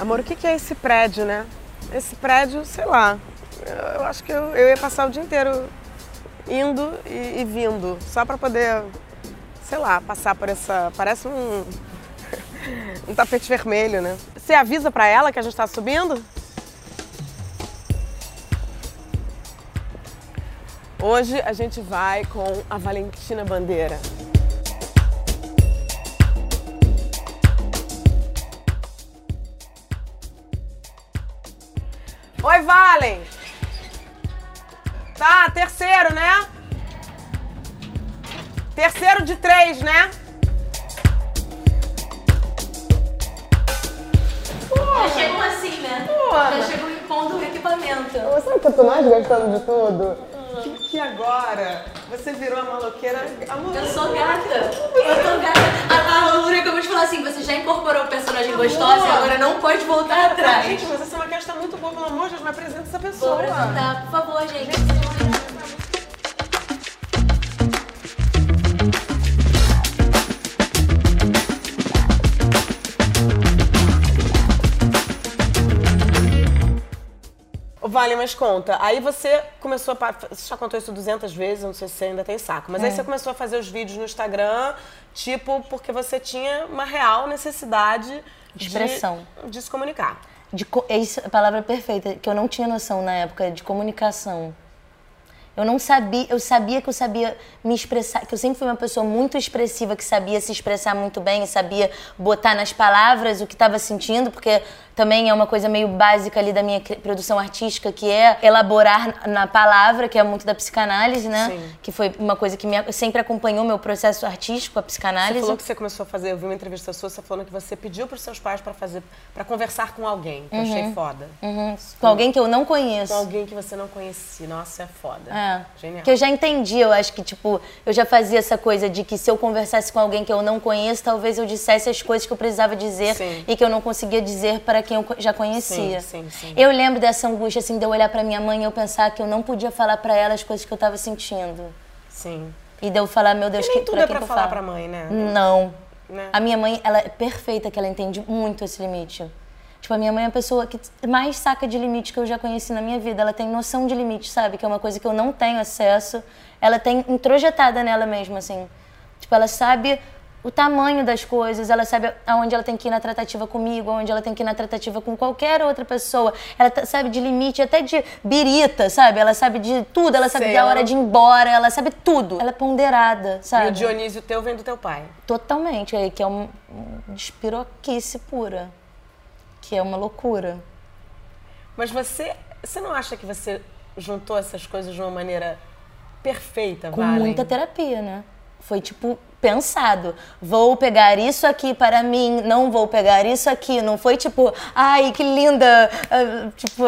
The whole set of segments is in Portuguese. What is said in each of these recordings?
Amor, o que é esse prédio, né? Esse prédio, sei lá. Eu acho que eu, ia passar o dia inteiro indo e, e vindo, só para poder, sei lá, passar por essa. Parece um, um tapete vermelho, né? Você avisa para ela que a gente está subindo? Hoje a gente vai com a Valentina Bandeira. Valen! Tá, terceiro, né? Terceiro de três, né? Já chegam assim, né? Porra. Já chegam impondo o equipamento. Sabe o que eu tô mais gostando de tudo? Que, que agora você virou a maloqueira. Eu sou gata. Eu tô gata. A, a Lura acabou de falar assim: você já incorporou o personagem gostosa e agora não pode voltar atrás. Gente, mas essa maquiagem tá muito boa, pelo amor de Deus, me apresenta essa Vou pessoa. apresentar, por favor, gente. Vale, mas conta, aí você começou a. Você já contou isso 200 vezes, não sei se você ainda tem saco, mas aí você começou a fazer os vídeos no Instagram, tipo, porque você tinha uma real necessidade de- Expressão. de se comunicar. De, é a palavra perfeita, que eu não tinha noção na época, de comunicação. Eu não sabia, eu sabia que eu sabia me expressar, que eu sempre fui uma pessoa muito expressiva, que sabia se expressar muito bem, sabia botar nas palavras o que estava sentindo, porque também é uma coisa meio básica ali da minha produção artística, que é elaborar na palavra, que é muito da psicanálise, né? Sim. Que foi uma coisa que me, sempre acompanhou meu processo artístico, a Você psicanálise. falou que você começou a fazer, eu vi uma entrevista sua, você falando que você pediu pros seus pais pra fazer, para conversar com alguém, que eu achei foda. Uhum, com alguém que eu não conheço. Com alguém que você não conhecia. Nossa, é foda. É. Genial. Que eu já entendi, eu acho que, tipo, eu já fazia essa coisa de que se eu conversasse com alguém que eu não conheço, talvez eu dissesse as coisas que eu precisava dizer Sim. e que eu não conseguia dizer para quem eu já conhecia. Sim, sim, sim. Eu lembro dessa angústia, assim, de eu olhar pra minha mãe e eu pensar que eu não podia falar pra ela as coisas que eu tava sentindo. Sim. E de eu falar, meu Deus, E nem que, tudo pra é pra que eu falar pra mãe, né? Não. Né? A minha mãe, ela é perfeita, que ela entende muito esse limite. Tipo, a minha mãe é a pessoa que mais saca de limite que eu já conheci na minha vida. Ela tem noção de limite, sabe? Que é uma coisa que eu não tenho acesso. Ela tem introjetada nela mesma, assim. Tipo, ela sabe o tamanho das coisas, ela sabe aonde ela tem que ir na tratativa comigo, aonde ela tem que ir na tratativa com qualquer outra pessoa. Ela tá- sabe de limite, até de birita, sabe? Ela sabe de tudo, ela sabe Sei, da hora de ir embora, ela sabe tudo. Ela é ponderada, E sabe? o Dionísio teu vem do teu pai. Totalmente, aí que é um, um despiroquice pura. Que é uma loucura. Mas você, você não acha que você juntou essas coisas de uma maneira perfeita, Com Valen? muita terapia, né? Foi tipo pensado. Vou pegar isso aqui para mim, não vou pegar isso aqui. Não foi tipo, ai, que linda. ah, Tipo,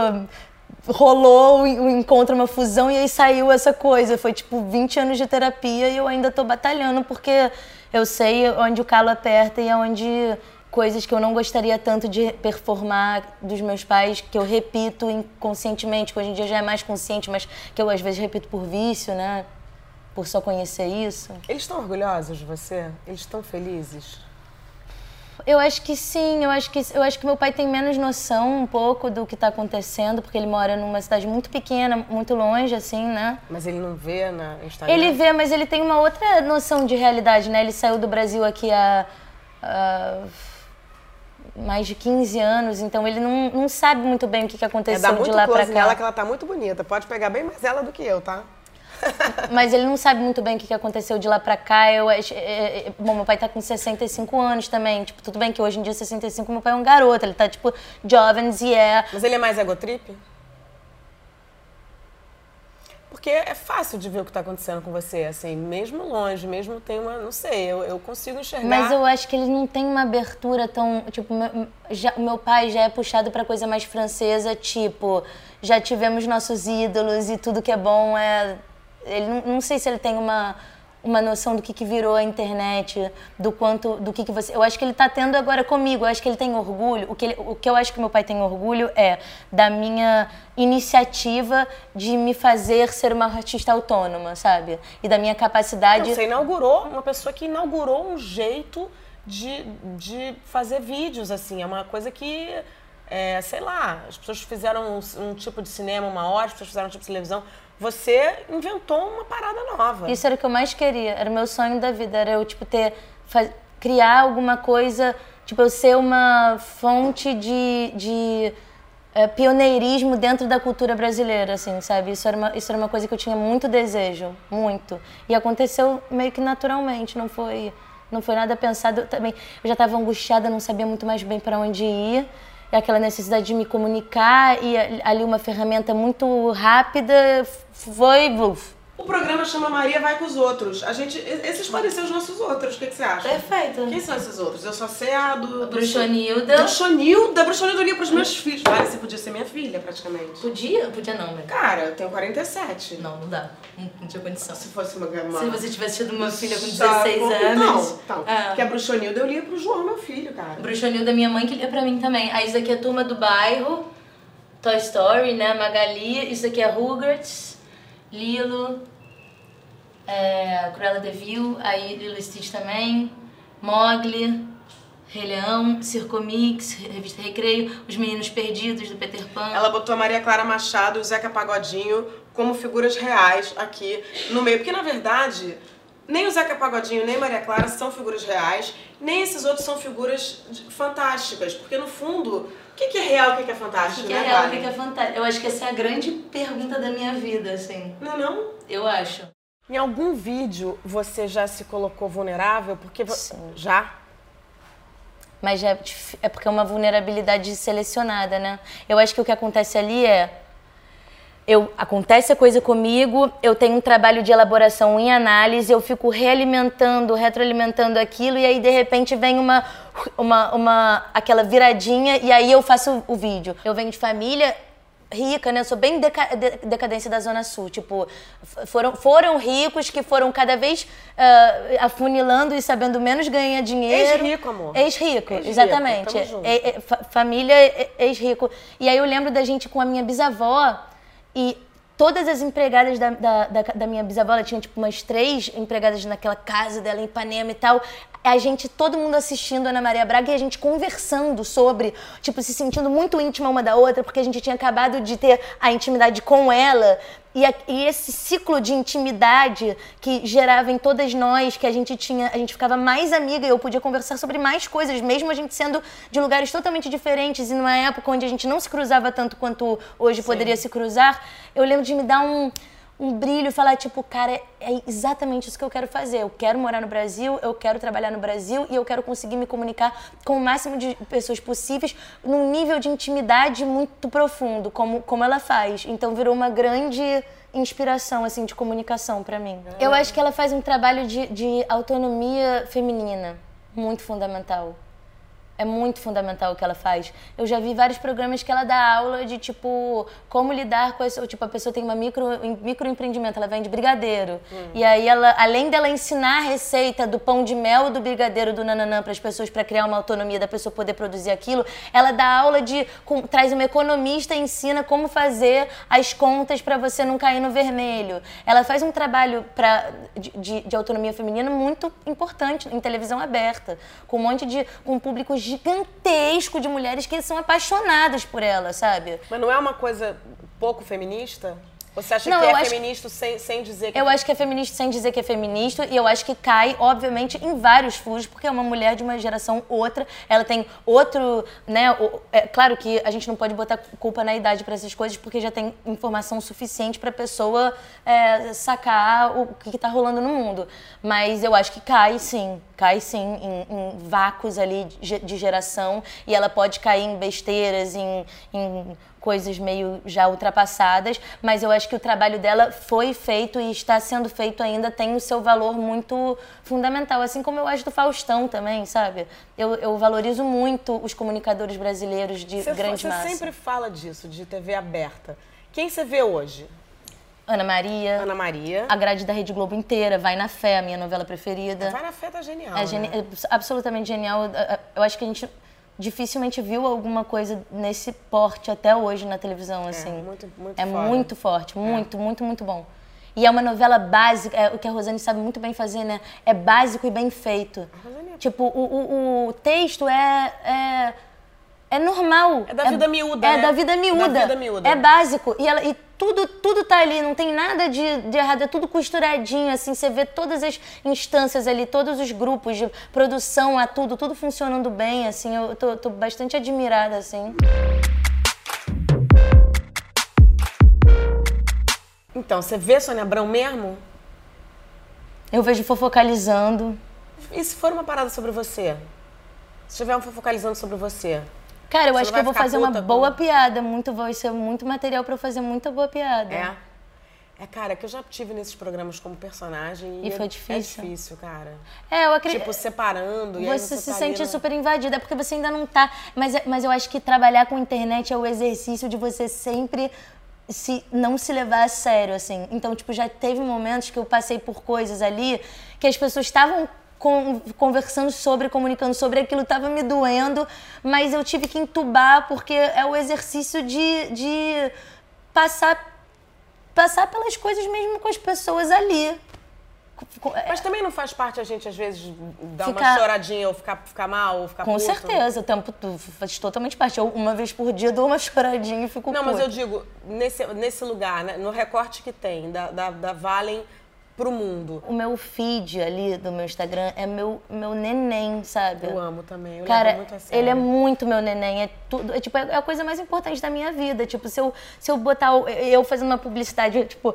rolou o encontro, uma fusão e aí saiu essa coisa. Foi tipo 20 anos de terapia e eu ainda tô batalhando porque eu sei onde o calo aperta e é onde coisas que eu não gostaria tanto de performar dos meus pais, que eu repito inconscientemente, que hoje em dia já é mais consciente, mas que eu às vezes repito por vício, né? Por só conhecer isso. Eles estão orgulhosos de você? Eles estão felizes? Eu acho que sim, eu acho que, eu acho que meu pai tem menos noção um pouco do que está acontecendo, porque ele mora numa cidade muito pequena, muito longe, assim, né? Mas ele não vê na Instagram? Ele vê, mas ele tem uma outra noção de realidade, né? Ele saiu do Brasil aqui há, há mais de 15 anos, então ele não, não sabe muito bem o que, que É aconteceu dar de muito lá pra close nela cá. que ela tá muito bonita. Pode pegar bem mais ela do que eu, tá? Mas ele não sabe muito bem o que aconteceu de lá pra cá. Eu, acho- é, é, bom, meu pai tá com 65 anos também. Tipo, tudo bem que hoje em dia, 65, meu pai é um garoto. Ele tá, tipo, jovens e é... Mas ele é mais egotrip? Porque é fácil de ver o que tá acontecendo com você, assim, mesmo longe, mesmo tem uma, não sei, eu, eu consigo enxergar. Mas eu acho que ele não tem uma abertura tão. Tipo, meu, já, meu pai já é puxado pra coisa mais francesa, tipo, já tivemos nossos ídolos e tudo que é bom é. Ele não, não sei se ele tem uma, uma noção do que, que virou a internet, do quanto. do que, que você. Eu acho que ele tá tendo agora comigo, eu acho que ele tem orgulho. O que, ele- o que eu acho que meu pai tem orgulho é da minha iniciativa de me fazer ser uma artista autônoma, sabe? E da minha capacidade. Você inaugurou, uma pessoa que inaugurou um jeito de, de fazer vídeos, assim. É uma coisa que é, sei lá, as pessoas fizeram um, um tipo de cinema uma hora, as pessoas fizeram um tipo de televisão. Você inventou uma parada nova. Isso era o que eu mais queria, era o meu sonho da vida, era eu, tipo, ter, fa- criar alguma coisa, tipo, eu ser uma fonte de, de eh, pioneirismo dentro da cultura brasileira, assim, sabe? Isso era, uma, isso era uma coisa que eu tinha muito desejo, muito. E aconteceu meio que naturalmente, não foi, não foi nada pensado. Eu também, eu já estava angustiada, não sabia muito mais bem para onde ir. E aquela necessidade de me comunicar e ali uma ferramenta muito rápida foi... O programa chama Maria Vai com os Outros. A gente, esses podem ser os nossos outros. O que, que você acha? Perfeito. Quem são esses outros? Eu só sei a do. Bruxonilda. Bruxonilda. Bruxonilda eu lia pros meus filhos. Vale, você podia ser minha filha, praticamente. Podia? Podia não, né? Cara, eu tenho 47. Não, não dá. Não, não tinha condição. Se fosse uma. uma... Se você tivesse tido uma filha com Só- 16 Então, anos. então. Ah. Porque a Bruxonilda eu lia pro João, meu filho, cara. Bruxonilda, minha mãe que lia pra mim também. Aí isso daqui é a Turma do Bairro, Toy Story, né? Magali. Isso daqui é Rugrats, Lilo, é, Cruella de Vil, aí Lilo e Stitch também, Mogli, Rei Leão, Circomix, Revista Recreio, Os Meninos Perdidos, do Peter Pan. Ela botou a Maria Clara Machado e o Zeca Pagodinho como figuras reais aqui no meio. Porque, na verdade, nem o Zeca Pagodinho nem Maria Clara são figuras reais, nem esses outros são figuras fantásticas. Porque, no fundo, o que, que é real e o que, que é O fantástico, que, que é né, real, o que, que é fantástico? Eu acho que essa é a grande pergunta da minha vida, assim. Não é não? Eu acho. Em algum vídeo você já se colocou vulnerável? Porque... vo- Sim. Já? Mas é, dif- é porque é uma vulnerabilidade selecionada, né? Eu acho que o que acontece ali é. Eu, acontece a coisa comigo, eu tenho um trabalho de elaboração em análise, eu fico realimentando, retroalimentando aquilo, e aí de repente vem uma, uma, uma aquela viradinha, e aí eu faço o vídeo. Eu venho de família rica, né? Eu sou bem deca de- decadência da Zona Sul. Tipo, foram, foram ricos que foram cada vez ah, afunilando e sabendo menos ganhar dinheiro. Ex-rico, amor. Ex-rico, Ex-rico, exatamente. É- é- fa- família é- é- ex-rico. E aí eu lembro da gente com a minha bisavó e todas as empregadas da, da, da, da minha bisavó, ela tinha tipo umas três empregadas naquela casa dela em Ipanema e tal. A gente, todo mundo assistindo a Ana Maria Braga e a gente conversando sobre, tipo, se sentindo muito íntima uma da outra, porque a gente tinha acabado de ter a intimidade com ela. E, a- e esse ciclo de intimidade que gerava em todas nós, que a gente tinha, a gente ficava mais amiga e eu podia conversar sobre mais coisas, mesmo a gente sendo de lugares totalmente diferentes e numa época onde a gente não se cruzava tanto quanto hoje poderia se cruzar, eu lembro de me dar um, um brilho falar, tipo, cara, é, exatamente isso que eu quero fazer. Eu quero morar no Brasil, eu quero trabalhar no Brasil e eu quero conseguir me comunicar com o máximo de pessoas possíveis num nível de intimidade muito profundo, como, como ela faz. Então virou uma grande inspiração, assim, de comunicação pra mim. Eu acho que ela faz um trabalho de, de autonomia feminina muito fundamental. É muito fundamental o que ela faz. Eu já vi vários programas que ela dá aula de, tipo, como lidar com isso. Tipo, a pessoa tem uma micro, microempreendimento, ela vende brigadeiro. E aí, ela, além dela ensinar a receita do pão de mel do brigadeiro do nananã para as pessoas, para criar uma autonomia da pessoa poder produzir aquilo, ela dá aula de. com- traz uma economista e ensina como fazer as contas para você não cair no vermelho. Ela faz um trabalho pra, de, de- de autonomia feminina muito importante em televisão aberta, com um monte de. com um público gigantesco de mulheres que são apaixonadas por ela, sabe? Mas não é uma coisa pouco feminista? Você acha Não, que é feminista sem, sem dizer que Eu acho que é feminista sem dizer que é feminista e eu acho que cai, obviamente, em vários furos, porque é uma mulher de uma geração outra, ela tem outro, né? o- É claro que a gente não pode botar culpa na idade para essas coisas, porque já tem informação suficiente para a pessoa é, sacar o que está rolando no mundo. Mas eu acho que cai sim, cai sim em, em vácuos ali de, de geração e ela pode cair em besteiras, em- em coisas meio já ultrapassadas, mas eu acho que o trabalho dela foi feito e está sendo feito ainda, tem o seu valor muito fundamental, assim como eu acho do Faustão também, sabe? Eu, eu valorizo muito os comunicadores brasileiros de Você, grande você massa. sempre fala disso, de TV aberta. Quem você vê hoje? Ana Maria, Ana Maria. a grade da Rede Globo inteira, Vai na Fé, a minha novela preferida. Vai na fé, tá genial. É, geni- né? é absolutamente genial. É, é, Eu acho que a gente dificilmente viu alguma coisa nesse porte até hoje na televisão, assim. muito- muito É foda. muito forte, muito, muito, muito bom. E é uma novela básica, é o que a Rosane sabe muito bem fazer, né? É básico e bem feito. Rosane é- Tipo, o, o, o texto é, é, É normal. É da vida miúda, É né? da vida miúda. Da vida miúda. É básico. E, ela, e tudo, tudo tá ali, não tem nada de, de errado, é tudo costuradinho, assim, você vê todas as instâncias ali, todos os grupos de produção, a tudo, tudo funcionando bem, assim, eu tô, tô bastante admirada, assim. Então, você vê Sônia Abrão mesmo? Eu vejo fofocalizando. E se for uma parada sobre você? Se tiver um focalizando sobre você? Cara, eu Você acho que eu vou fazer uma com- boa piada, muito, vai ser muito material pra eu fazer muita boa piada. É? É, cara, que eu já tive nesses programas como personagem. E foi é- difícil? É difícil, cara. É, eu acredito. Tipo, separando. e aí Você se tá sente super invadida, porque você ainda não tá. Mas, é- mas eu acho que trabalhar com internet é o exercício de você sempre se não se levar a sério, assim. Então, tipo, já teve momentos que eu passei por coisas ali que as pessoas estavam conversando sobre, comunicando sobre aquilo, estava me doendo, mas eu tive que entubar porque é o exercício de, de passar passar pelas coisas mesmo com as pessoas ali. Com- Mas também não faz parte a gente, às vezes, dar uma Ficar- choradinha ou ficar, ficar mal ou ficar Com puto? certeza, o tempo faz totalmente parte. Eu, uma vez por dia, dou uma choradinha e fico Não, mas puta. eu digo, nesse, nesse lugar, né, no recorte que tem, da, da, da Valen pro mundo. O meu feed ali do meu Instagram é meu, meu neném, sabe? Eu amo também, eu Cara, muito a sério. ele é muito meu neném, é tudo, é, tipo, é a coisa mais importante da minha vida. Tipo, se eu, se eu botar eu fazendo uma publicidade, tipo,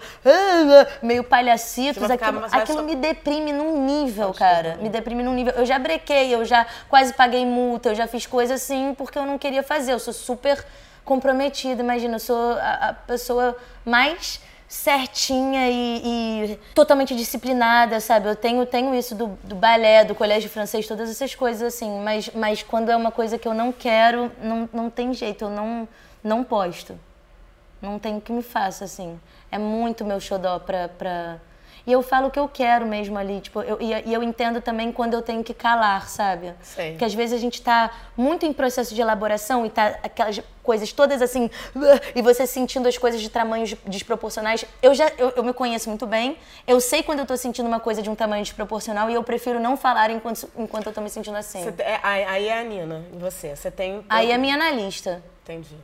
meio palhacitos, Você vai ficar- aquilo, aquilo só- me deprime num nível, cara. Me deprime num nível. Eu já brequei, eu já quase paguei multa, eu já fiz coisa assim porque eu não queria fazer. Eu sou super comprometida, imagina, eu sou a, a pessoa mais certinha e, e totalmente disciplinada, sabe? Eu tenho, tenho isso do, do balé, do colégio francês, todas essas coisas assim, mas, mas quando é uma coisa que eu não quero, não, não tem jeito, eu não, não posto. Não tem o que me faça, assim. É muito meu xodó pra, pra... E eu falo o que eu quero mesmo ali, tipo, eu, e, e eu entendo também quando eu tenho que calar, sabe? Sei. Porque às vezes a gente tá muito em processo de elaboração e tá aquelas coisas todas assim, e você sentindo as coisas de tamanhos desproporcionais. Eu já, eu, eu me conheço muito bem, eu sei quando eu tô sentindo uma coisa de um tamanho desproporcional e eu prefiro não falar enquanto, enquanto eu tô me sentindo assim. Te- é, aí, é a Nina, e você? Você tem... Aí é minha analista. Entendi.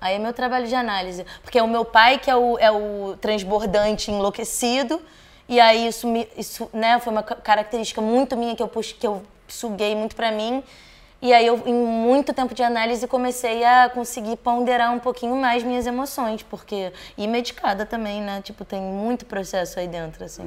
Aí é meu trabalho de análise. Porque é o meu pai que é o, é o transbordante enlouquecido. E aí isso, me, isso né, foi uma ca- característica muito minha que eu, pux, que eu suguei muito pra mim. E aí eu, em muito tempo de análise, comecei a conseguir ponderar um pouquinho mais minhas emoções. Porque... E medicada também, né? Tipo, tem muito processo aí dentro, assim.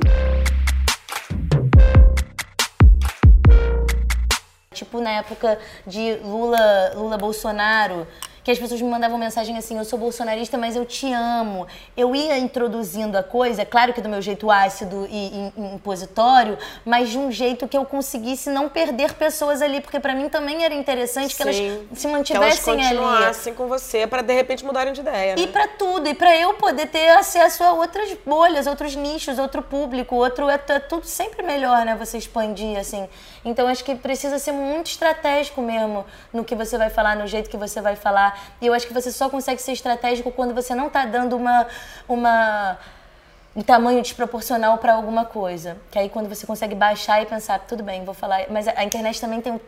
Tipo, na época de Lula, Lula Bolsonaro, que as pessoas me mandavam mensagem assim: eu sou bolsonarista, mas eu te amo. Eu ia introduzindo a coisa, claro que do meu jeito ácido e, e impositório, mas de um jeito que eu conseguisse não perder pessoas ali, porque pra mim também era interessante que elas Sim. se Que elas mantivessem ali. continuassem com você pra, de repente, mudarem de ideia, né? E pra tudo, e pra eu poder ter acesso a outras bolhas, outros nichos, outro público, outro. É, é tudo sempre melhor, né? Você expandir, assim. Então acho que precisa ser muito estratégico mesmo no que você vai falar, no jeito que você vai falar. E eu acho que você só consegue ser estratégico quando você não tá dando uma. uma um tamanho desproporcional pra alguma coisa. Que aí quando você consegue baixar e pensar, tudo bem, vou falar. Mas a internet também tem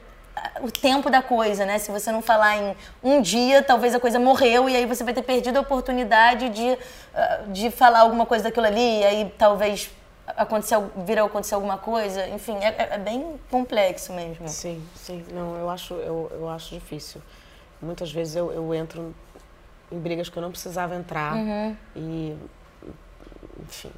o tempo da coisa, né? Se você não falar em um dia, talvez a coisa morreu e aí você vai ter perdido a oportunidade de, ah, de falar alguma coisa daquilo ali, e aí talvez acontecer, vir a acontecer alguma coisa. Enfim, é, é- é bem complexo mesmo. Sim, sim. Não, eu acho, eu, eu acho difícil. Muitas vezes eu, eu entro em brigas que eu não precisava entrar Uhum. e, enfim,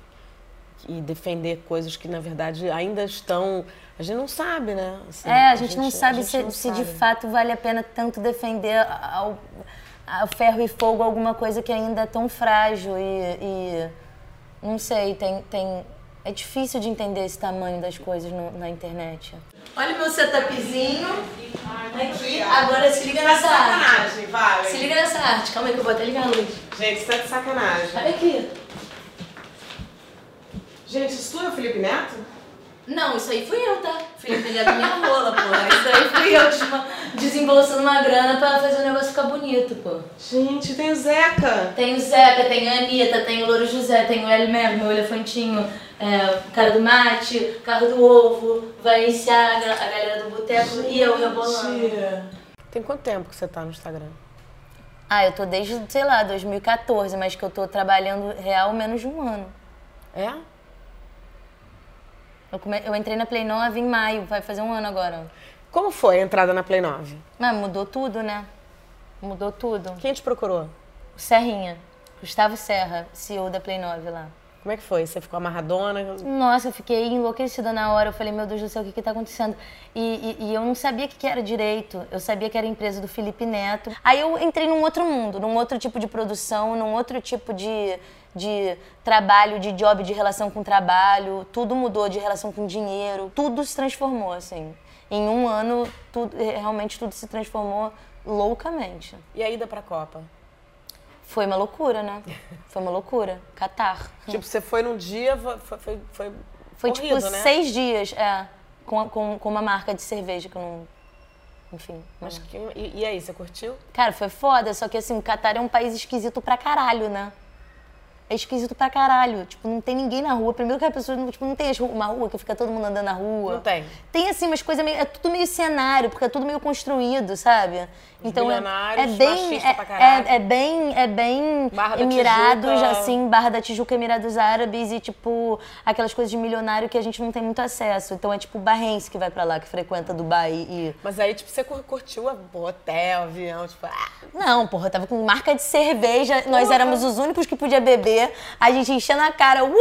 e defender coisas que na verdade ainda estão. A gente não sabe, né? Assim, É, a gente não sabe gente se, não se de sabe. fato vale a pena tanto defender ao, ao ferro e fogo alguma coisa que ainda é tão frágil e, e não sei, tem, tem, é difícil de entender esse tamanho das coisas no- na internet. Olha o meu setupzinho aqui, agora se liga nessa arte. vale. Se liga nessa arte, calma aí que eu vou até ligar a luz. Gente, isso tá de sacanagem. Olha aqui. Gente, isso tudo é o Felipe Neto? Não, isso aí fui eu, tá? Felipe, ele é da minha rola, porra. Isso aí fui eu desma- desembolsando uma grana pra fazer o negócio ficar bonito, pô. Gente, tem o Zeca. Tem o Zeca, tem a Anitta, tem o Louro José, tem o Elmer, meu elefantinho, é, cara do mate, carro do ovo, Valenciaga, a galera do boteco e eu rebolando. Tem quanto tempo que você tá no Instagram? Ah, eu tô desde, sei lá, 2014, mas que eu tô trabalhando real menos de um ano. É? Eu, come... eu entrei na Play 9 em maio, vai fazer um ano agora. Como foi a entrada na Play 9? Mas mudou tudo, né? Mudou tudo. Quem te procurou? O Serrinha, Gustavo Serra, CEO da Play 9 lá. Como é que foi? Você ficou amarradona? Nossa, eu fiquei enlouquecida na hora. Eu falei, meu Deus do céu, o que está acontecendo? E, e, e, eu não sabia o que, que era direito. Eu sabia que era a empresa do Felipe Neto. Aí eu entrei num outro mundo, num outro tipo de produção, num outro tipo de, de trabalho, de job, de relação com trabalho. Tudo mudou de relação com dinheiro. Tudo se transformou, assim. Em um ano, tudo, realmente tudo se transformou loucamente. E a ida para a Copa? Foi uma loucura, né? Foi uma loucura. Catar. Tipo, você foi num dia, foi. Foi, foi, foi corrido, tipo né? seis dias, é. Com, com, com uma marca de cerveja que eu não. Enfim. Mas que, e, e aí, você curtiu? Cara, foi foda, só que assim, o Catar é um país esquisito pra caralho, né? É esquisito pra caralho. Tipo, não tem ninguém na rua. Primeiro que a pessoa, tipo, não tem uma rua que fica todo mundo andando na rua. Não tem. Tem, assim, umas coisas meio... É tudo meio cenário, porque é tudo meio construído, sabe? Os então é, é bem... É, pra caralho. é, é bem... É bem Barra Emirados, Tijuca. assim, Barra da Tijuca, Emirados Árabes e, tipo, aquelas coisas de milionário que a gente não tem muito acesso. Então é, tipo, o barrense que vai pra lá, que frequenta Dubai e... Mas aí, tipo, você cur- curtiu a o hotel, avião, tipo... Ah, Não, porra, eu tava com marca de cerveja, nós Porra. éramos os únicos que podia beber, a gente enchendo a cara, uh!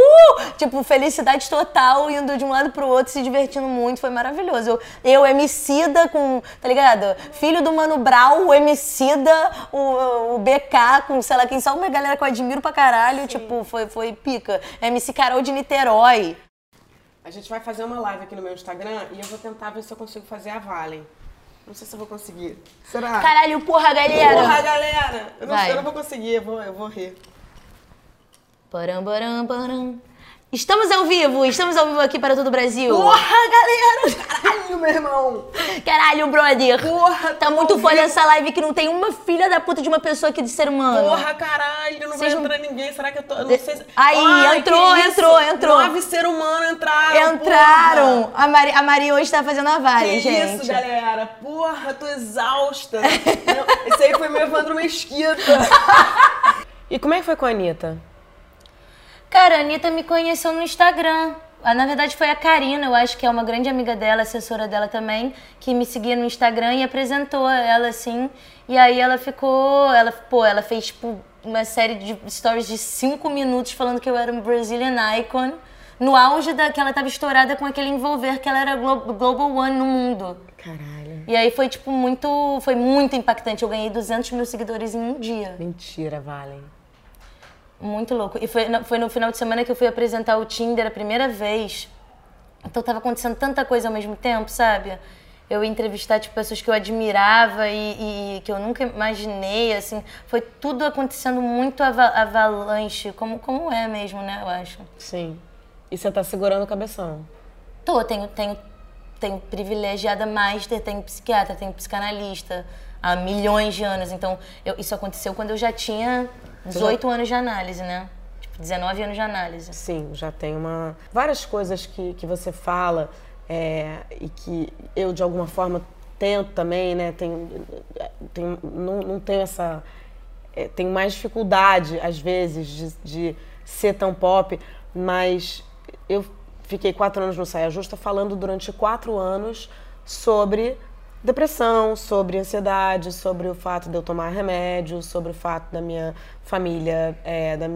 Tipo, felicidade total, indo de um lado pro outro, se divertindo muito, foi maravilhoso. Eu, eu Emicida com, tá ligado? Filho do Mano Brown, o Emicida, o, o BK, com sei lá quem, só uma galera que eu admiro pra caralho, tipo, foi, foi pica. MC Carol de Niterói. A gente vai fazer uma live aqui no meu Instagram e eu vou tentar ver se eu consigo fazer a Valen. Não sei se eu vou conseguir. Será? Caralho, porra, galera! Porra, galera! Eu não, Vai. eu não vou conseguir, eu vou, eu vou rir. Param, param, param. Estamos ao vivo, estamos ao vivo aqui para todo o Brasil. Porra, galera! Caralho, meu irmão! Caralho, brother. Porra, Tá muito foda vivo. essa live que não tem uma filha da puta de uma pessoa aqui de ser humano. Porra, caralho, não vai Vocês não- entrar ninguém. Será que eu tô. eu Não sei se... Aí, Ai, entrou, que isso? entrou, entrou. Nove ser humano entraram. Entraram. porra. A Mari, a Mari hoje tá fazendo a Que vale, gente. isso, galera? Porra, eu tô exausta. Não, Esse aí foi meu Evandro Mesquita. E como é que foi com a Anitta? Cara, a Anitta me conheceu no Instagram. Ah, Na verdade, foi a Karina, eu acho que é uma grande amiga dela, assessora dela também, que me seguia no Instagram e apresentou ela assim. E aí ela ficou. Ela, pô, ela fez tipo uma série de stories de cinco minutos falando que eu era um Brazilian icon. No auge da que ela tava estourada com aquele envolver que ela era glo- Global One no mundo. Caralho. E aí foi tipo muito. Foi muito impactante. Eu ganhei 200 mil seguidores em um dia. Mentira, Valen. Muito louco. E foi, no- foi no final de semana que eu fui apresentar o Tinder a primeira vez. Então tava acontecendo tanta coisa ao mesmo tempo, sabe? Eu ia entrevistar tipo, pessoas que eu admirava e, e que eu nunca imaginei, assim. Foi tudo acontecendo muito ava avalanche, como, como é mesmo, né, eu acho. Sim. E você tá segurando o cabeção. Tô, tenho, tenho, tenho privilegiada master, tenho psiquiatra, tenho psicanalista há milhões de anos. Então, eu- isso aconteceu quando eu já tinha 18 anos de análise, né? Tipo, 19 anos de análise. Sim, já tem uma. Várias coisas que, que você fala é, e que eu, de alguma forma, tento também, né? Tenho, tenho, não, não tenho essa. é, tenho mais dificuldade, às vezes, de, de ser tão pop, mas eu fiquei quatro anos no Saia Justa falando durante quatro anos sobre depressão, sobre ansiedade, sobre o fato de eu tomar remédio, sobre o fato da minha família, é, da,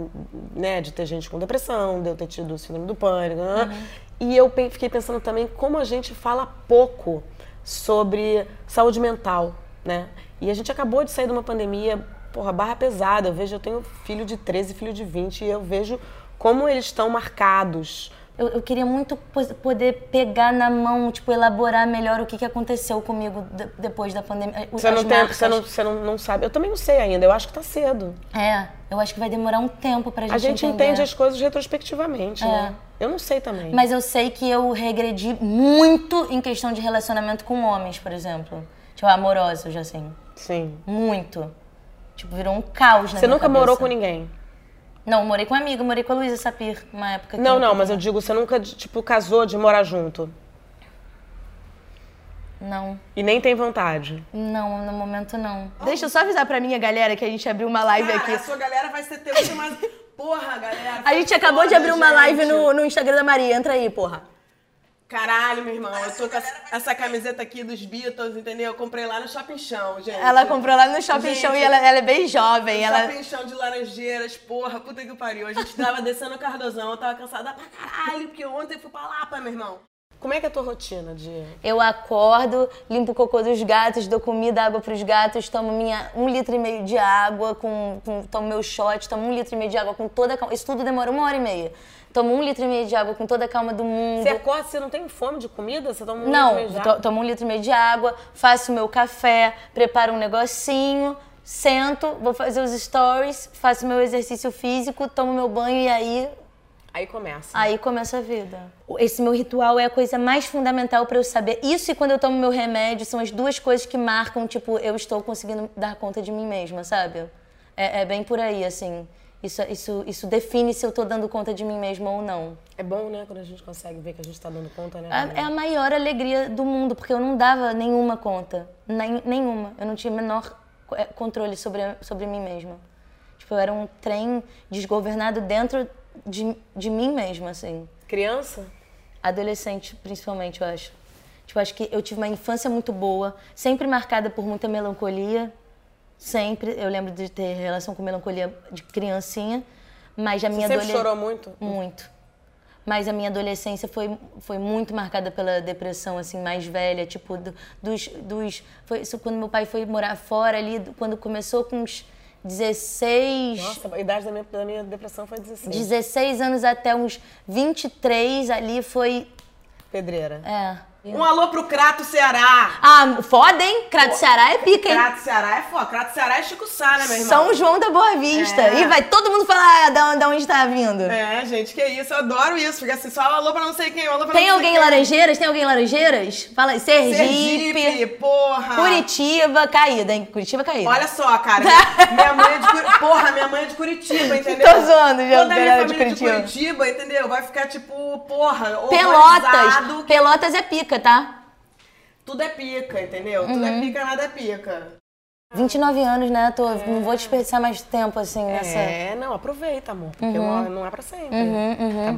né, de ter gente com depressão, de eu ter tido síndrome do pânico. né? E eu fiquei pensando também como a gente fala pouco sobre saúde mental, né? E a gente acabou de sair de uma pandemia, porra, barra pesada. Eu vejo, eu tenho filho de 13, filho de 20, e eu vejo como eles estão marcados. Eu, eu queria muito poder pegar na mão, tipo, elaborar melhor o que, que aconteceu comigo de- depois da pandemia. Você As não, tem, você, não, você não, não sabe. Eu também não sei ainda, eu acho que tá cedo. É, eu acho que vai demorar um tempo pra gente A gente entender. entende as coisas retrospectivamente, né? Eu não sei também. Mas eu sei que eu regredi muito em questão de relacionamento com homens, por exemplo. Tipo, amorosos, assim. Sim. Muito. Tipo, virou um caos na Você nunca cabeça. morou com ninguém? Não, morei com uma amiga, morei com a Luísa Sapir, uma época que Não, não, mas eu digo, você nunca, tipo, casou de morar junto? Não. E nem tem vontade. Não, no momento não. Deixa eu só avisar pra minha galera que a gente abriu uma live Cara, aqui. a sua galera vai ser ter muito mais. Porra, galera. A gente acabou de abrir uma live no, no Instagram da Maria. Entra aí, porra. Caralho, meu irmão, eu tô com essa, essa camiseta aqui dos Beatles, entendeu? Eu comprei lá no Shopping Chão, gente. Ela comprou lá no Shopping Gente, Show e ela, ela é bem jovem. Ela... Shopping Chão de Laranjeiras, porra, puta que pariu. A gente tava descendo o Cardozão, eu tava cansada pra caralho, porque ontem eu fui pra Lapa, meu irmão. Como é que é a tua rotina, dia? Eu acordo, limpo o cocô dos gatos, dou comida, água pros gatos, tomo minha um litro e meio de água, com, com- tomo meu shot, tomo um litro e meio de água com toda a calma. Isso tudo demora uma hora e meia. Tomo um litro e meio de água com toda a calma do mundo. Você acorda, você não tem fome de comida? Você toma um Não, litro de to- água? tomo um litro e meio de água, faço meu café, preparo um negocinho, sento, vou fazer os stories, faço meu exercício físico, tomo meu banho e aí Aí começa. Aí começa a vida. Esse meu ritual é a coisa mais fundamental pra eu saber. Isso e quando eu tomo meu remédio são as duas coisas que marcam, tipo, eu estou conseguindo dar conta de mim mesma, sabe? É, é bem por aí, assim. Isso, isso, isso define se eu tô dando conta de mim mesma ou não. É bom, né, quando a gente consegue ver que a gente tá dando conta, né? É, é a maior alegria do mundo, porque eu não dava nenhuma conta. Nem, nenhuma. Eu não tinha o menor eh, controle sobre, sobre mim mesma. Tipo, eu era um trem desgovernado dentro de, de mim mesma, assim. Criança? Adolescente, principalmente, eu acho. Tipo, acho que eu tive uma infância muito boa, sempre marcada por muita melancolia. Sempre. Eu lembro de ter relação com melancolia de criancinha. Mas a minha Você sempre adole- chorou muito? Muito. Mas a minha adolescência foi, foi muito marcada pela depressão, assim, mais velha. Tipo, do- dos... dos foi isso quando meu pai foi morar fora ali, do- quando começou com uns 16... Nossa, a idade da minha, da minha depressão foi 16. 16 anos até uns 23 ali foi... Pedreira. É... Um alô pro Crato Ceará. Ah, foda, hein? Crato Ceará é pica, hein? Crato Ceará é foda. Crato Ceará é Chico Sá, né, meu irmão? São João da Boa Vista. É. E vai todo mundo falar ah, da, da onde tá vindo. É, gente, que isso. Eu adoro isso. Fica assim, só alô pra não sei quem, alô pra Tem não alguém em quem. Laranjeiras? Tem alguém em Laranjeiras? Fala aí. Sergipe, Sergipe, porra. Curitiba, caída, hein? Curitiba caída. Olha só, cara. Minha, mãe é de Curitiba. Porra, minha mãe é de Curitiba, entendeu? Tô zoando, já, Toda a minha galera de família de Curitiba. Curitiba, entendeu? Vai ficar tipo, porra, Pelotas. Pelotas é pica, tá? Tudo é pica, entendeu? Tudo Uhum. é pica, nada é pica. 29 anos, né? Tô, Não vou desperdiçar mais tempo, assim, nessa... É, não, aproveita, amor. Porque Uhum. não, não é pra sempre.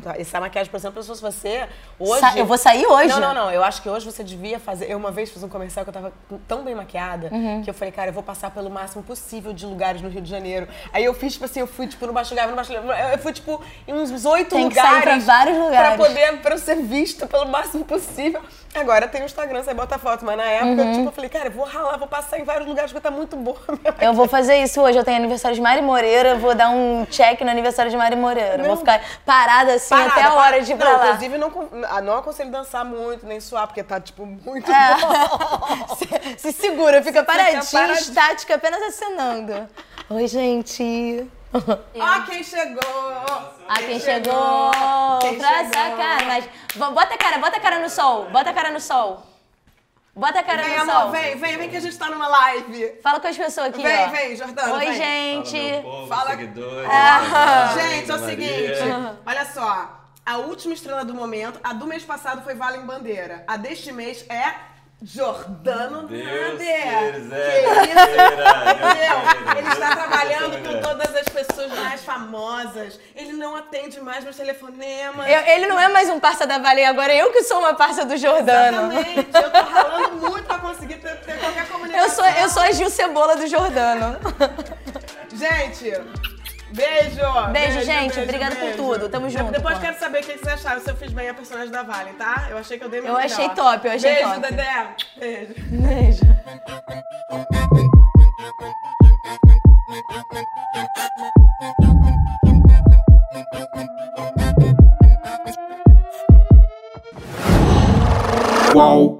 Tá- Essa maquiagem, por exemplo, se fosse você, hoje. Sa- eu vou sair hoje? Não, não, não. Eu acho que hoje você devia fazer. Eu uma vez fiz um comercial que eu tava tão bem maquiada Uhum. que eu falei, cara, eu vou passar pelo máximo possível de lugares no Rio de Janeiro. Aí eu fiz, tipo assim, eu fui, tipo, no Baixo Gávea, no Baixo Gávea. Eu fui, tipo, em uns oito Tem que lugares. sair pra vários lugares. Pra poder, pra eu ser vista pelo máximo possível. Agora tem o Instagram, você bota foto. Mas na época, Uhum. tipo, eu falei, cara, eu vou ralar, vou passar em vários lugares porque tá muito boa minha Eu vou fazer isso hoje. Eu tenho aniversário de Mari Moreira. eu Vou dar um check no aniversário de Mari Moreira. Não. Vou ficar parada assim Parada, até a hora para- de ir não, pra lá. Inclusive, não, ah, não aconselho dançar muito, nem suar, porque tá, tipo, muito É. bom. Se segura, fica paradinha, paradinho. estática, apenas acenando. Oi, gente. Ó quem chegou! Ah, quem chegou Quem pra chegou. sacar. Mas v- bota a cara, bota a cara no sol. Bota a cara no sol. Bota a cara Vem, no amor, sol. vem, vem, vem que a gente tá numa live. Fala com as pessoas aqui, Vem, ó. vem, Jordano, Oi, vem. gente. Fala, meu povo, Fala- seguidores. Ah. Gente, é o Maria. seguinte, olha só. A última estrela do momento, a do mês passado foi Valem Bandeira. A deste mês é Jordano Deus Nader. quiser, Que Deus isso? Entendeu? queira, Ele está Deus trabalhando com todas mais famosas. Ele não atende mais meus telefonemas. Eu- ele não é mais um parça da Vale, agora eu que sou uma parça do Jordano. Exatamente. Eu tô ralando muito pra conseguir ter, ter qualquer comunicação. Eu sou, eu sou a Gil Cebola do Jordano. Gente, beijo. Beijo, gente. Obrigada por tudo. Tamo junto, Depois pô. quero saber o que vocês acharam se eu fiz bem a personagem da Valen, tá? Eu achei que eu dei meu Eu melhor. achei top, eu achei Beijo, top. Dedé. Beijo. Beijo. Whoa.